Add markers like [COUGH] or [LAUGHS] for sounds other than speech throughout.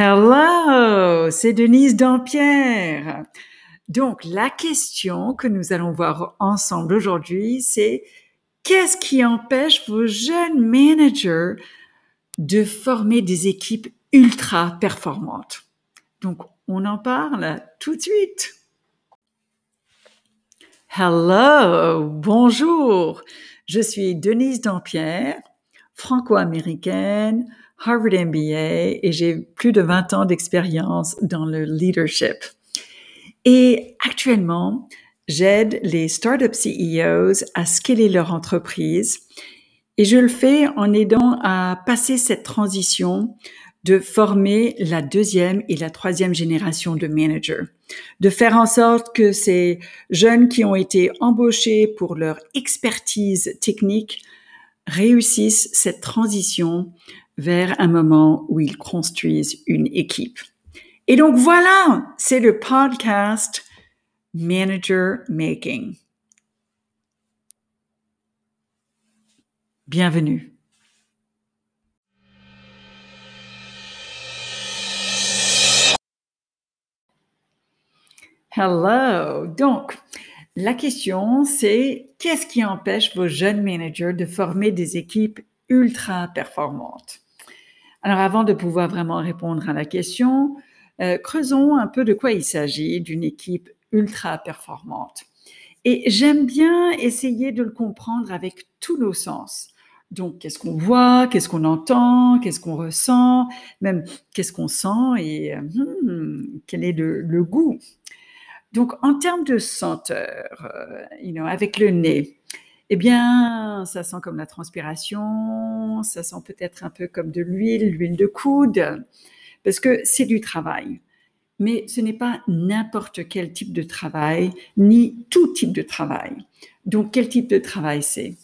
Hello, c'est Denise Dampierre. Donc, la question que nous allons voir ensemble aujourd'hui, c'est qu'est-ce qui empêche vos jeunes managers de former des équipes ultra performantes? Donc, on en parle tout de suite. Hello, bonjour. Je suis Denise Dampierre, franco-américaine, Harvard MBA et j'ai plus de 20 ans d'expérience dans le leadership. Et actuellement, j'aide les startup CEOs à scaler leur entreprise et je le fais en aidant à passer cette transition de former la deuxième et la troisième génération de managers, de faire en sorte que ces jeunes qui ont été embauchés pour leur expertise technique réussissent cette transition vers un moment où ils construisent une équipe. Et donc voilà, c'est le podcast Manager Making. Bienvenue. Hello. Donc, la question, c'est qu'est-ce qui empêche vos jeunes managers de former des équipes ultra performantes? Alors avant de pouvoir vraiment répondre à la question, euh, creusons un peu de quoi il s'agit d'une équipe ultra performante. Et j'aime bien essayer de le comprendre avec tous nos sens. Donc, qu'est-ce qu'on voit, qu'est-ce qu'on entend, qu'est-ce qu'on ressent, même qu'est-ce qu'on sent et hmm, quel est le, goût. Donc, en termes de senteur, euh, avec le nez, eh bien, ça sent comme la transpiration, ça sent peut-être un peu comme de l'huile, l'huile de coude, parce que c'est du travail. Mais ce n'est pas n'importe quel type de travail, ni tout type de travail. Donc, quel type de travail c'est?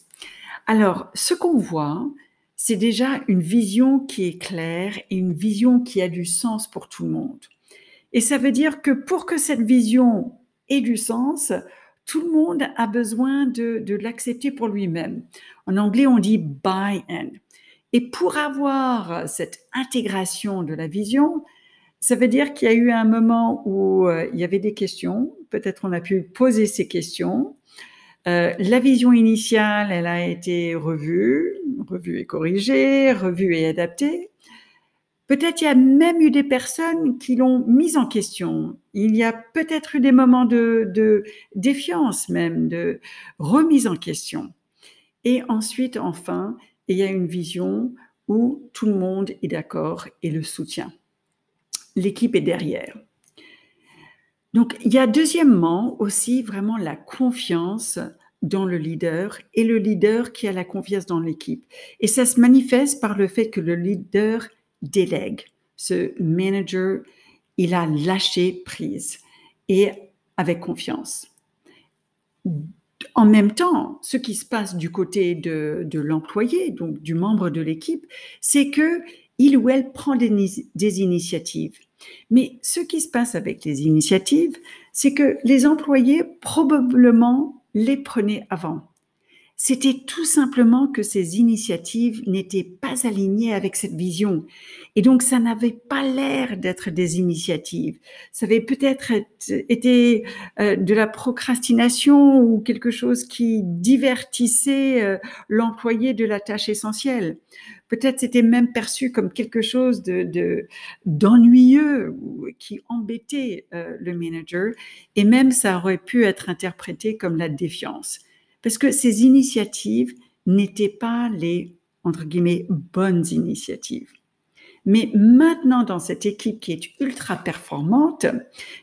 Alors, ce qu'on voit, c'est déjà une vision qui est claire et une vision qui a du sens pour tout le monde. Et ça veut dire que pour que cette vision ait du sens, tout le monde a besoin de, l'accepter pour lui-même. En anglais, on dit buy-in. Et pour avoir cette intégration de la vision, ça veut dire qu'il y a eu un moment où euh, il y avait des questions, peut-être on a pu poser ces questions. Euh, la vision initiale, elle a été revue, revue et corrigée, revue et adaptée. Peut-être y a même eu des personnes qui l'ont mise en question. Il y a peut-être eu des moments de, défiance même, de remise en question. Et ensuite, enfin, il y a une vision où tout le monde est d'accord et le soutient. L'équipe est derrière. Donc, il y a deuxièmement aussi vraiment la confiance dans le leader et le leader qui a la confiance dans l'équipe. Et ça se manifeste par le fait que le leader délègue. Ce manager, il a lâché prise et avec confiance. En même temps, ce qui se passe du côté de, l'employé, donc du membre de l'équipe, c'est que il ou elle prend des, des initiatives. Mais ce qui se passe avec les initiatives, c'est que les employés probablement les prenaient avant c'était tout simplement que ces initiatives n'étaient pas alignées avec cette vision. Et donc, ça n'avait pas l'air d'être des initiatives. Ça avait peut-être été euh, de la procrastination ou quelque chose qui divertissait euh, l'employé de la tâche essentielle. Peut-être c'était même perçu comme quelque chose de d'ennuyeux qui embêtait euh, le manager. Et même, ça aurait pu être interprété comme la défiance parce que ces initiatives n'étaient pas les, entre guillemets, bonnes initiatives. Mais maintenant, dans cette équipe qui est ultra performante,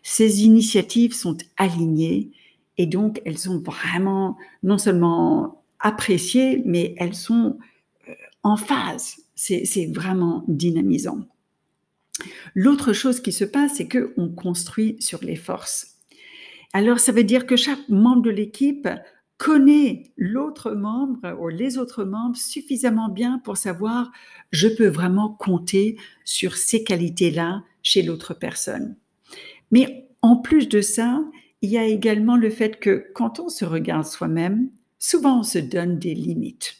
ces initiatives sont alignées et donc elles sont vraiment non seulement appréciées, mais elles sont euh, en phase. C'est vraiment dynamisant. L'autre chose qui se passe, c'est qu'on construit sur les forces. Alors, ça veut dire que chaque membre de l'équipe connaît l'autre membre ou les autres membres suffisamment bien pour savoir je peux vraiment compter sur ces qualités-là chez l'autre personne. Mais en plus de ça, il y a également le fait que quand on se regarde soi-même, souvent on se donne des limites.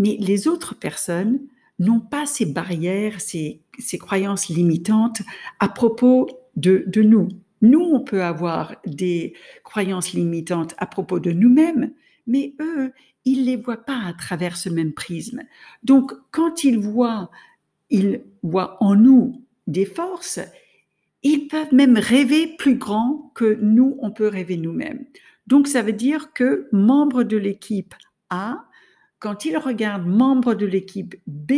Mais les autres personnes n'ont pas ces barrières, ces, croyances limitantes à propos de, de nous. Nous, on peut avoir des croyances limitantes à propos de nous-mêmes, mais eux, ils les voient pas à travers ce même prisme. Donc, quand ils voient, ils voient en nous des forces, ils peuvent même rêver plus grand que nous, on peut rêver nous-mêmes. Donc, ça veut dire que membre de l'équipe A, quand il regarde membre de l'équipe B,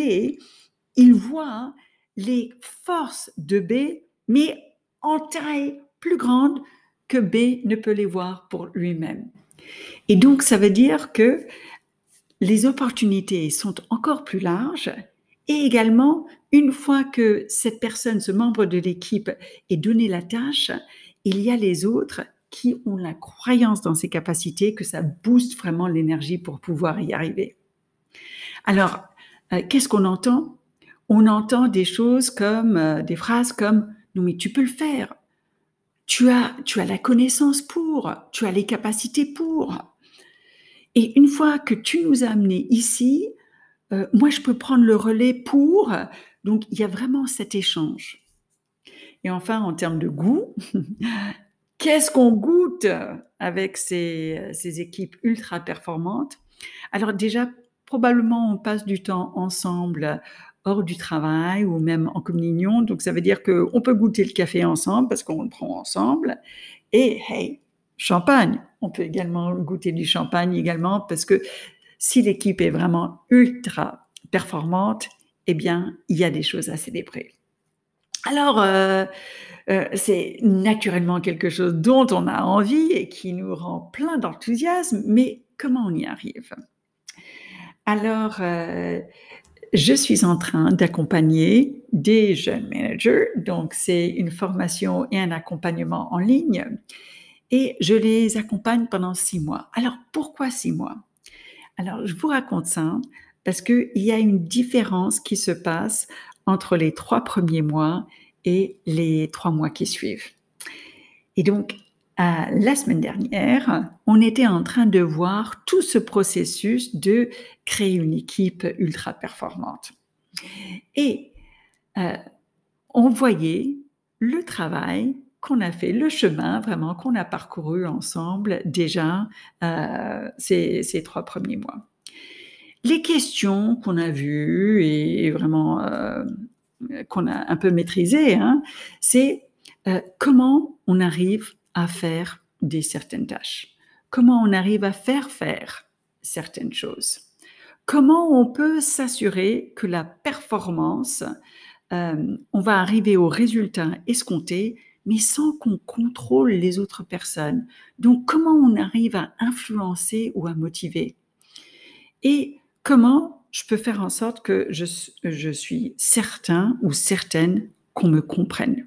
il voit les forces de B, mais en taille plus grande que B ne peut les voir pour lui-même. Et donc, ça veut dire que les opportunités sont encore plus larges et également, une fois que cette personne, ce membre de l'équipe est donné la tâche, il y a les autres qui ont la croyance dans ses capacités que ça booste vraiment l'énergie pour pouvoir y arriver. Alors, euh, qu'est-ce qu'on entend? On entend des choses comme, euh, des phrases comme, non mais tu peux le faire, tu as, tu as la connaissance pour, tu as les capacités pour. Et une fois que tu nous as amenés ici, euh, moi je peux prendre le relais pour. Donc il y a vraiment cet échange. Et enfin, en termes de goût, [LAUGHS] qu'est-ce qu'on goûte avec ces, ces équipes ultra performantes? Alors déjà, probablement on passe du temps ensemble hors du travail ou même en communion. Donc, ça veut dire qu'on peut goûter le café ensemble parce qu'on le prend ensemble. Et, hey, champagne. On peut également goûter du champagne également parce que si l'équipe est vraiment ultra performante, eh bien, il y a des choses à célébrer. Alors, euh, euh, c'est naturellement quelque chose dont on a envie et qui nous rend plein d'enthousiasme, mais comment on y arrive? Alors, euh, je suis en train d'accompagner des jeunes managers. Donc, c'est une formation et un accompagnement en ligne. Et je les accompagne pendant six mois. Alors, pourquoi six mois? Alors, je vous raconte ça parce qu'il y a une différence qui se passe entre les trois premiers mois et les trois mois qui suivent. Et donc, la semaine dernière, on était en train de voir tout ce processus de créer une équipe ultra performante. Et euh, on voyait le travail qu'on a fait, le chemin vraiment qu'on a parcouru ensemble déjà euh, ces, trois premiers mois. Les questions qu'on a vues et vraiment euh, qu'on a un peu maîtrisées, hein, c'est comment on arrive à faire des certaines tâches. Comment on arrive à faire faire certaines choses. Comment on peut s'assurer que la performance, euh, on va arriver au résultat escompté, mais sans qu'on contrôle les autres personnes. Donc, comment on arrive à influencer ou à motiver. Et comment je peux faire en sorte que je, je suis certain ou certaine qu'on me comprenne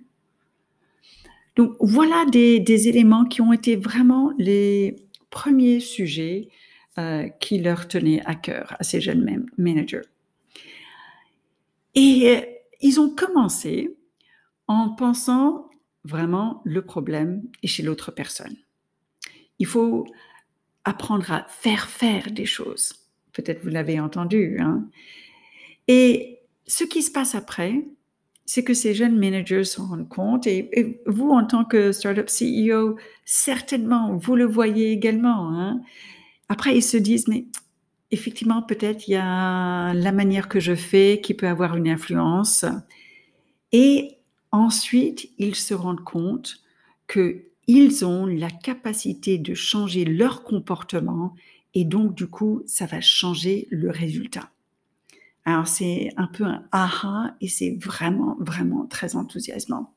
donc voilà des, éléments qui ont été vraiment les premiers sujets euh, qui leur tenaient à cœur à ces jeunes managers. Et euh, ils ont commencé en pensant vraiment le problème est chez l'autre personne. Il faut apprendre à faire faire des choses. Peut-être vous l'avez entendu. Hein. Et ce qui se passe après, c'est que ces jeunes managers se rendent compte, et, vous, en tant que startup CEO, certainement, vous le voyez également. Hein. Après, ils se disent, mais effectivement, peut-être il y a la manière que je fais qui peut avoir une influence. Et ensuite, ils se rendent compte qu'ils ont la capacité de changer leur comportement et donc, du coup, ça va changer le résultat. Alors c'est un peu un aha et c'est vraiment, vraiment très enthousiasmant.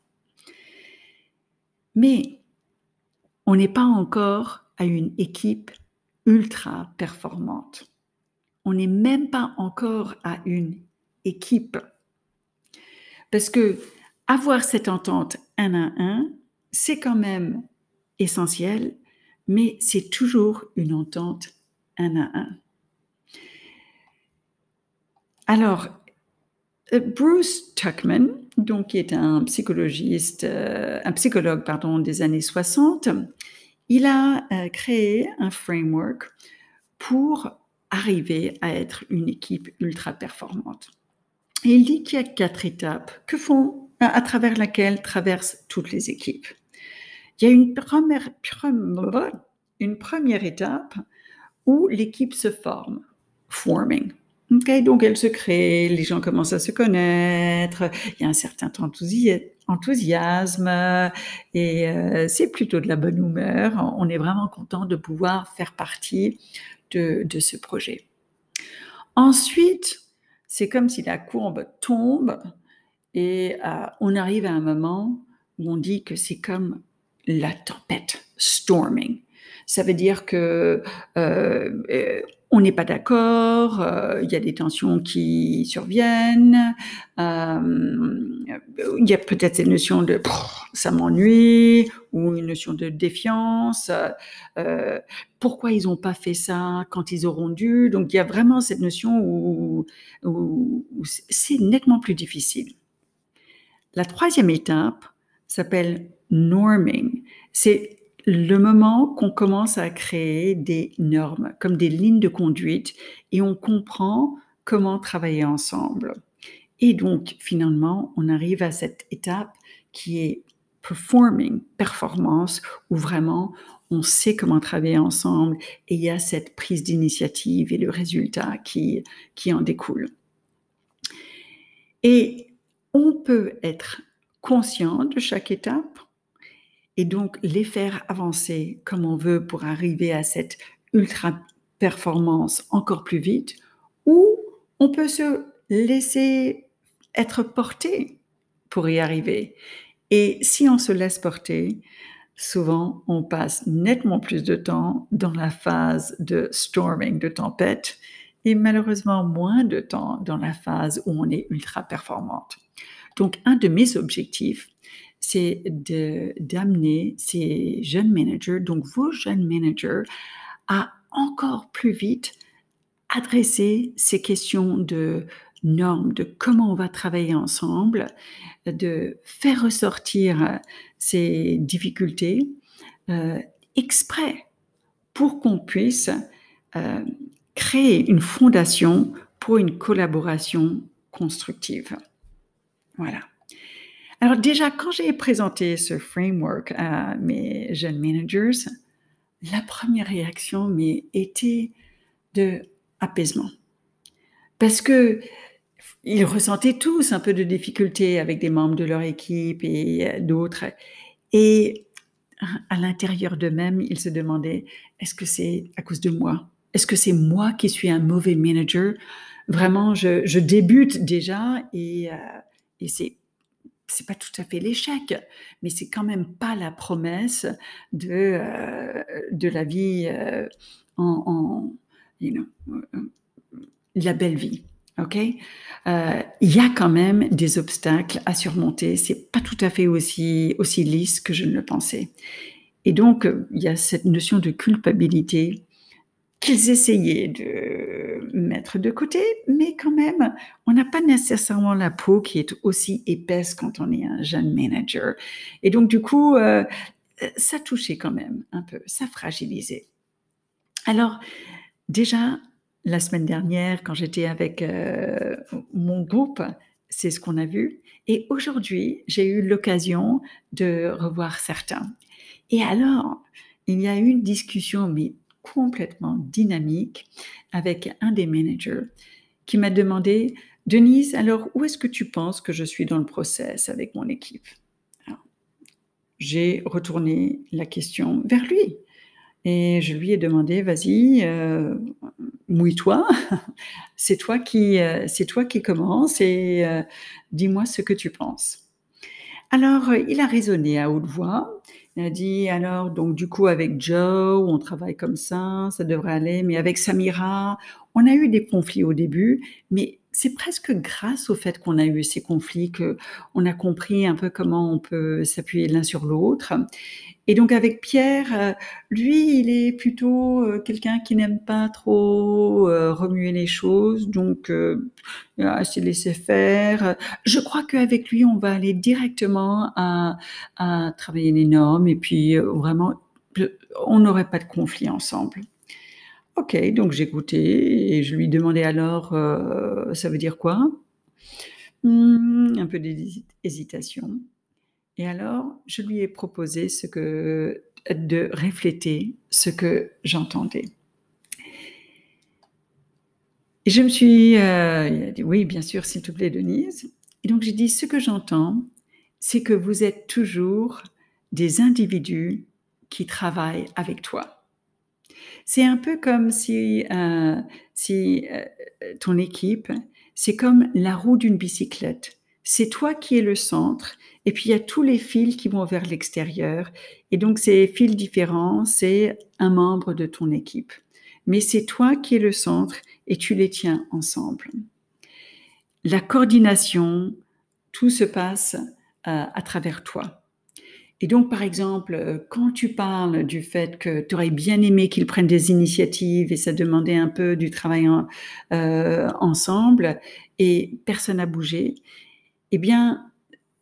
Mais on n'est pas encore à une équipe ultra performante. On n'est même pas encore à une équipe. Parce que avoir cette entente un à un, c'est quand même essentiel, mais c'est toujours une entente un à un. Alors, euh, Bruce Tuckman, donc qui est un euh, psychologue des années 60, il a euh, créé un framework pour arriver à être une équipe ultra performante. Il dit qu'il y a quatre étapes que font, à travers laquelle traversent toutes les équipes. Il y a une première étape où l'équipe se forme, forming. Donc elle se crée, les gens commencent à se connaître, il y a un certain enthousiasme et euh, c'est plutôt de la bonne humeur. On est vraiment content de pouvoir faire partie de, ce projet. Ensuite, c'est comme si la courbe tombe et euh, on arrive à un moment où on dit que c'est comme la tempête, storming. Ça veut dire que euh, on n'est pas d'accord, il y a des tensions qui surviennent, il y a peut-être cette notion de ça m'ennuie ou une notion de défiance. pourquoi ils n'ont pas fait ça quand ils auront dû? Donc il y a vraiment cette notion où c'est nettement plus difficile. La troisième étape s'appelle norming. C'est le moment qu'on commence à créer des normes, comme des lignes de conduite, et on comprend comment travailler ensemble. Et donc, finalement, on arrive à cette étape qui est performing, performance, où vraiment on sait comment travailler ensemble et il y a cette prise d'initiative et le résultat qui, qui en découle. Et on peut être conscient de chaque étape et donc les faire avancer comme on veut pour arriver à cette ultra performance encore plus vite, ou on peut se laisser être porté pour y arriver. Et si on se laisse porter, souvent on passe nettement plus de temps dans la phase de storming, de tempête, et malheureusement moins de temps dans la phase où on est ultra performante. Donc un de mes objectifs, c'est d'amener ces jeunes managers, donc vos jeunes managers, à encore plus vite adresser ces questions de normes, de comment on va travailler ensemble, de faire ressortir ces difficultés euh, exprès pour qu'on puisse euh, créer une fondation pour une collaboration constructive. Voilà. Alors déjà, quand j'ai présenté ce framework à mes jeunes managers, la première réaction mais était de apaisement. Parce que ils ressentaient tous un peu de difficulté avec des membres de leur équipe et euh, d'autres. Et à l'intérieur d'eux-mêmes, ils se demandaient, est-ce que c'est à cause de moi? Est-ce que c'est moi qui suis un mauvais manager? Vraiment, je, débute déjà et, euh, et c'est c'est pas tout à fait l'échec, mais c'est quand même pas la promesse de, euh, de la vie euh, en, you know, euh, la belle vie. Ok, il y a quand même des obstacles à surmonter. C'est pas tout à fait aussi aussi lisse que je ne le pensais. Et donc il y a cette notion de culpabilité qu'ils essayaient de mettre de côté, mais quand même, on n'a pas nécessairement la peau qui est aussi épaisse quand on est un jeune manager. Et donc, du coup, euh, ça touchait quand même un peu, ça fragilisait. Alors, déjà, la semaine dernière, quand j'étais avec euh, mon groupe, c'est ce qu'on a vu. Et aujourd'hui, j'ai eu l'occasion de revoir certains. Et alors, il y a eu une discussion, mais complètement dynamique avec un des managers qui m'a demandé, Denise, alors où est-ce que tu penses que je suis dans le process avec mon équipe? J'ai retourné la question vers lui et je lui ai demandé, vas-y, euh, mouille-toi, [LAUGHS] c'est toi qui, euh, qui commence et euh, dis-moi ce que tu penses. Alors, il a raisonné à haute voix a dit alors, donc du coup avec Joe, on travaille comme ça, ça devrait aller, mais avec Samira, on a eu des conflits au début, mais c'est presque grâce au fait qu'on a eu ces conflits que on a compris un peu comment on peut s'appuyer l'un sur l'autre. Et donc avec Pierre, euh, lui, il est plutôt euh, quelqu'un qui n'aime pas trop euh, remuer les choses, donc il a assez laissé faire. Je crois qu'avec lui, on va aller directement à, à travailler les normes et puis vraiment, on n'aurait pas de conflit ensemble. Ok, donc j'écoutais et je lui demandais alors, ça veut dire quoi? Hmm, un peu d'hésitation. Et alors, je lui ai proposé ce que, de refléter ce que j'entendais. Et je me suis euh, dit, oui, bien sûr, s'il te plaît, Denise. Et donc, j'ai dit, ce que j'entends, c'est que vous êtes toujours des individus qui travaillent avec toi. C'est un peu comme si, euh, euh, ton équipe, c'est comme la roue d'une bicyclette. C'est toi qui es le centre, et puis il y a tous les fils qui vont vers l'extérieur. Et donc ces fils différents, c'est un membre de ton équipe. Mais c'est toi qui es le centre et tu les tiens ensemble. La coordination, tout se passe euh, à travers toi. Et donc, par exemple, euh, quand tu parles du fait que tu aurais bien aimé qu'ils prennent des initiatives et ça demandait un peu du travail euh, ensemble et personne n'a bougé, eh bien,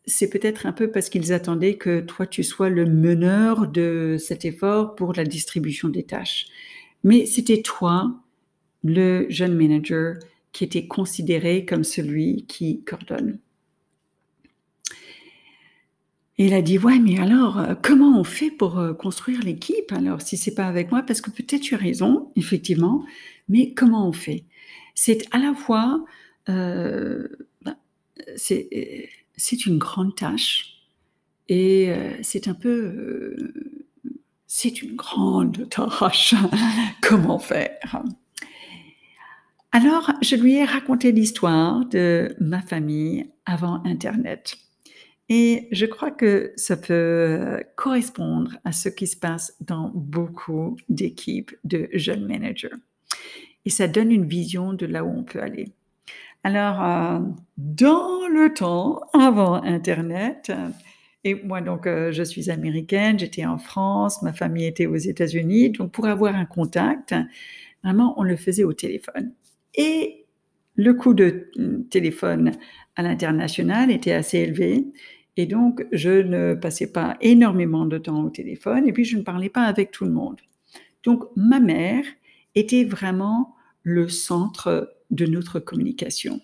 c'est peut-être un peu parce qu'ils attendaient que toi, tu sois le meneur de cet effort pour la distribution des tâches. Mais c'était toi, le jeune manager, qui était considéré comme celui qui coordonne. Et il a dit, ouais, mais alors, euh, comment on fait pour euh, construire l'équipe? Alors, si c'est pas avec moi Parce que peut-être tu as raison, effectivement, mais comment on fait? C'est à la fois, euh, bah, c'est une grande tâche et c'est un peu, c'est une grande tâche. [LAUGHS] comment faire? Alors, je lui ai raconté l'histoire de ma famille avant Internet. Et je crois que ça peut euh, correspondre à ce qui se passe dans beaucoup d'équipes de jeunes managers. Et ça donne une vision de là où on peut aller. Alors, euh, dans le temps avant Internet, et moi donc euh, je suis américaine, j'étais en France, ma famille était aux États-Unis, donc pour avoir un contact, vraiment on le faisait au téléphone. Et le coût de téléphone à l'international était assez élevé. Et donc, je ne passais pas énormément de temps au téléphone et puis je ne parlais pas avec tout le monde. Donc, ma mère était vraiment le centre de notre communication.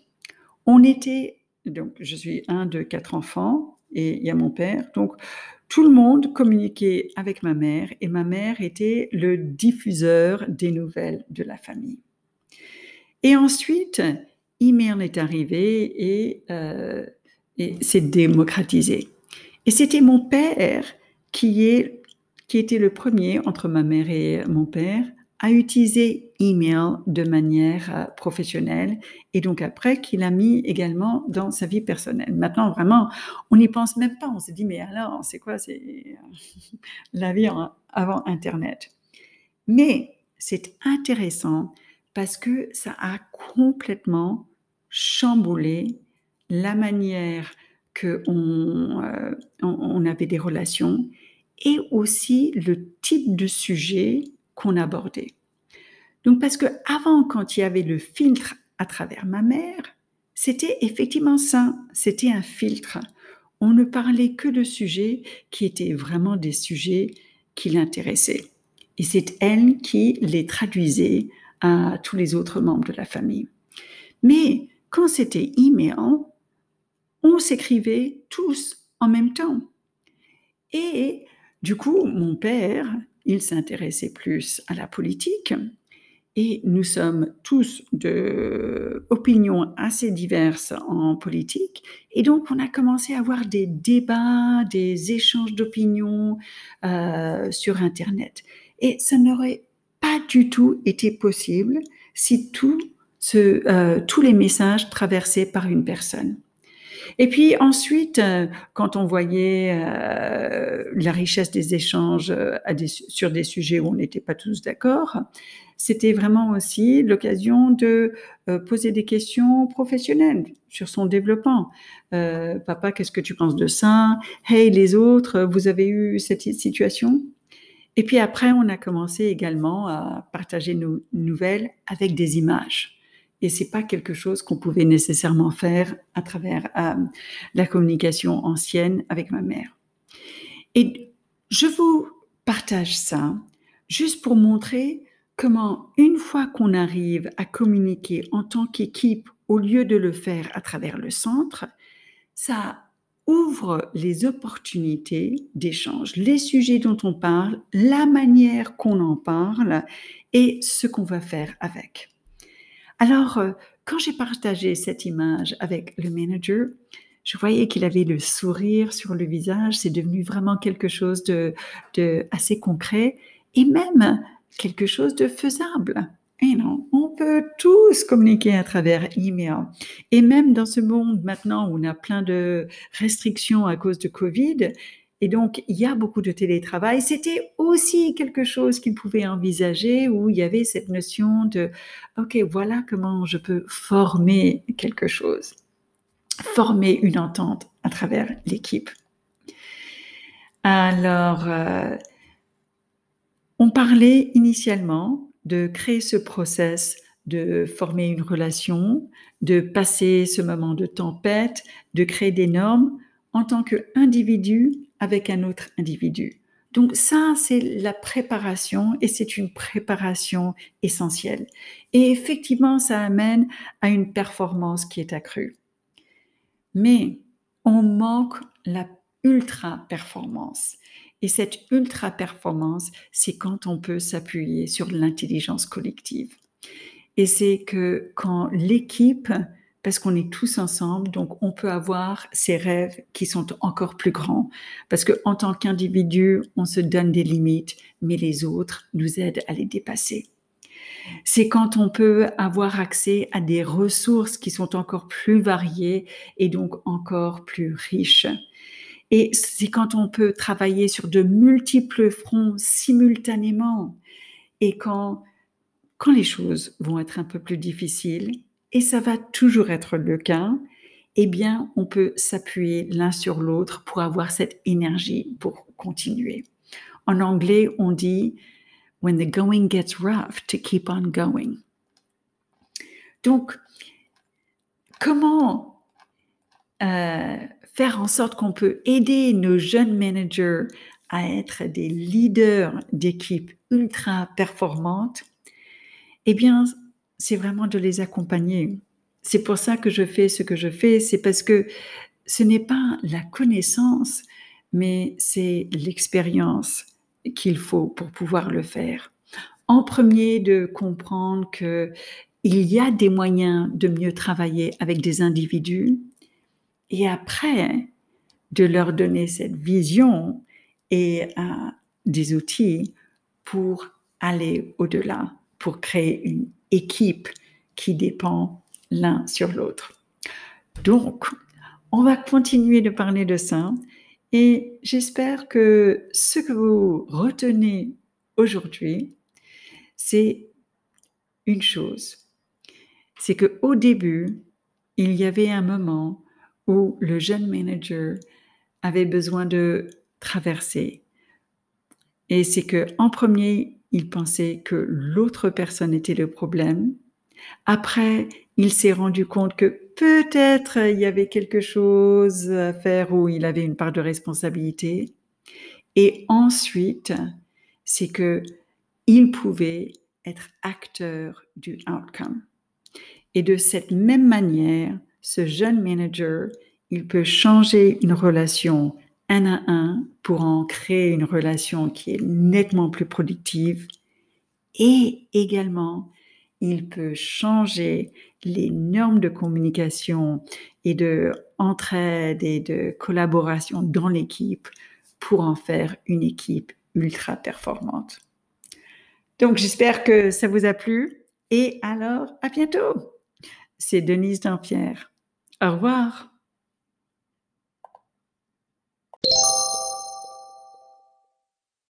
On était, donc je suis un de quatre enfants et il y a mon père, donc tout le monde communiquait avec ma mère et ma mère était le diffuseur des nouvelles de la famille. Et ensuite, email est arrivé et euh, et c'est démocratisé. Et c'était mon père qui, est, qui était le premier entre ma mère et mon père à utiliser email de manière euh, professionnelle et donc après qu'il a mis également dans sa vie personnelle. Maintenant, vraiment, on n'y pense même pas. On se dit, mais alors, c'est quoi? C'est euh, [LAUGHS] la vie avant Internet. Mais c'est intéressant parce que ça a complètement chamboulé la manière que euh, on, avait des relations et aussi le type de sujet qu'on abordait. Donc parce que avant, quand il y avait le filtre à travers ma mère, c'était effectivement ça, c'était un filtre. On ne parlait que de sujets qui étaient vraiment des sujets qui l'intéressaient. Et c'est elle qui les traduisait à tous les autres membres de la famille. Mais quand c'était email, on s'écrivait tous en même temps. Et du coup, mon père, il s'intéressait plus à la politique et nous sommes tous d'opinions assez diverses en politique. Et donc, on a commencé à avoir des débats, des échanges d'opinions euh, sur Internet. Et ça n'aurait pas du tout été possible si euh, tous les messages traversaient par une personne. Et puis ensuite, euh, quand on voyait euh, la richesse des échanges euh, sur des sujets où on n'était pas tous d'accord, c'était vraiment aussi l'occasion de poser des questions professionnelles sur son développement. papa, qu'est-ce que tu penses de ça? Hey, les autres, vous avez eu cette situation? Et puis après, on a commencé également à partager nos nouvelles avec des images et c'est pas quelque chose qu'on pouvait nécessairement faire à travers euh, la communication ancienne avec ma mère. Et je vous partage ça juste pour montrer comment une fois qu'on arrive à communiquer en tant qu'équipe au lieu de le faire à travers le centre, ça ouvre les opportunités d'échange, les sujets dont on parle, la manière qu'on en parle et ce qu'on va faire avec. Alors, euh, quand j'ai partagé cette image avec le manager, je voyais qu'il avait le sourire sur le visage. C'est devenu vraiment quelque chose de, assez concret et même quelque chose de faisable. Et non, on peut tous communiquer à travers email. Et même dans ce monde maintenant où on a plein de restrictions à cause de Covid, et donc il y a beaucoup de télétravail, c'était aussi quelque chose qu'il pouvait envisager où il y avait cette notion de, OK, voilà comment je peux former quelque chose, former une entente à travers l'équipe. Alors, euh, on parlait initialement de créer ce process, de former une relation, de passer ce moment de tempête, de créer des normes en tant qu'individu avec un autre individu. Donc ça, c'est la préparation et c'est une préparation essentielle. Et effectivement, ça amène à une performance qui est accrue. Mais on manque la ultra performance. Et cette ultra performance, c'est quand on peut s'appuyer sur l'intelligence collective. Et c'est que quand l'équipe, parce qu'on est tous ensemble, donc on peut avoir ces rêves qui sont encore plus grands, parce que en tant qu'individu, on se donne des limites, mais les autres nous aident à les dépasser. C'est quand on peut avoir accès à des ressources qui sont encore plus variées et donc encore plus riches. Et c'est quand on peut travailler sur de multiples fronts simultanément et quand, quand les choses vont être un peu plus difficiles, et ça va toujours être le cas, eh bien, on peut s'appuyer l'un sur l'autre pour avoir cette énergie pour continuer. En anglais, on dit when the going gets rough, to keep on going. Donc, comment euh, faire en sorte qu'on peut aider nos jeunes managers à être des leaders d'équipes ultra performantes, eh bien, c'est vraiment de les accompagner. C'est pour ça que je fais ce que je fais, c'est parce que ce n'est pas la connaissance, mais c'est l'expérience qu'il faut pour pouvoir le faire. En premier, de comprendre que il y a des moyens de mieux travailler avec des individus et après de leur donner cette vision et euh, des outils pour aller au-delà, pour créer une équipe qui dépend l'un sur l'autre. Donc, on va continuer de parler de ça et j'espère que ce que vous retenez aujourd'hui, c'est une chose. C'est que au début, il y avait un moment où le jeune manager avait besoin de traverser. Et c'est que en premier, il pensait que l'autre personne était le problème. Après, il s'est rendu compte que peut-être il y avait quelque chose à faire où il avait une part de responsabilité. Et ensuite, c'est que il pouvait être acteur du outcome. Et de cette même manière, ce jeune manager, il peut changer une relation un à un pour en créer une relation qui est nettement plus productive et également il peut changer les normes de communication et de entraide et de collaboration dans l'équipe pour en faire une équipe ultra performante. Donc j'espère que ça vous a plu et alors à bientôt. C'est Denise Dampierre. Au revoir.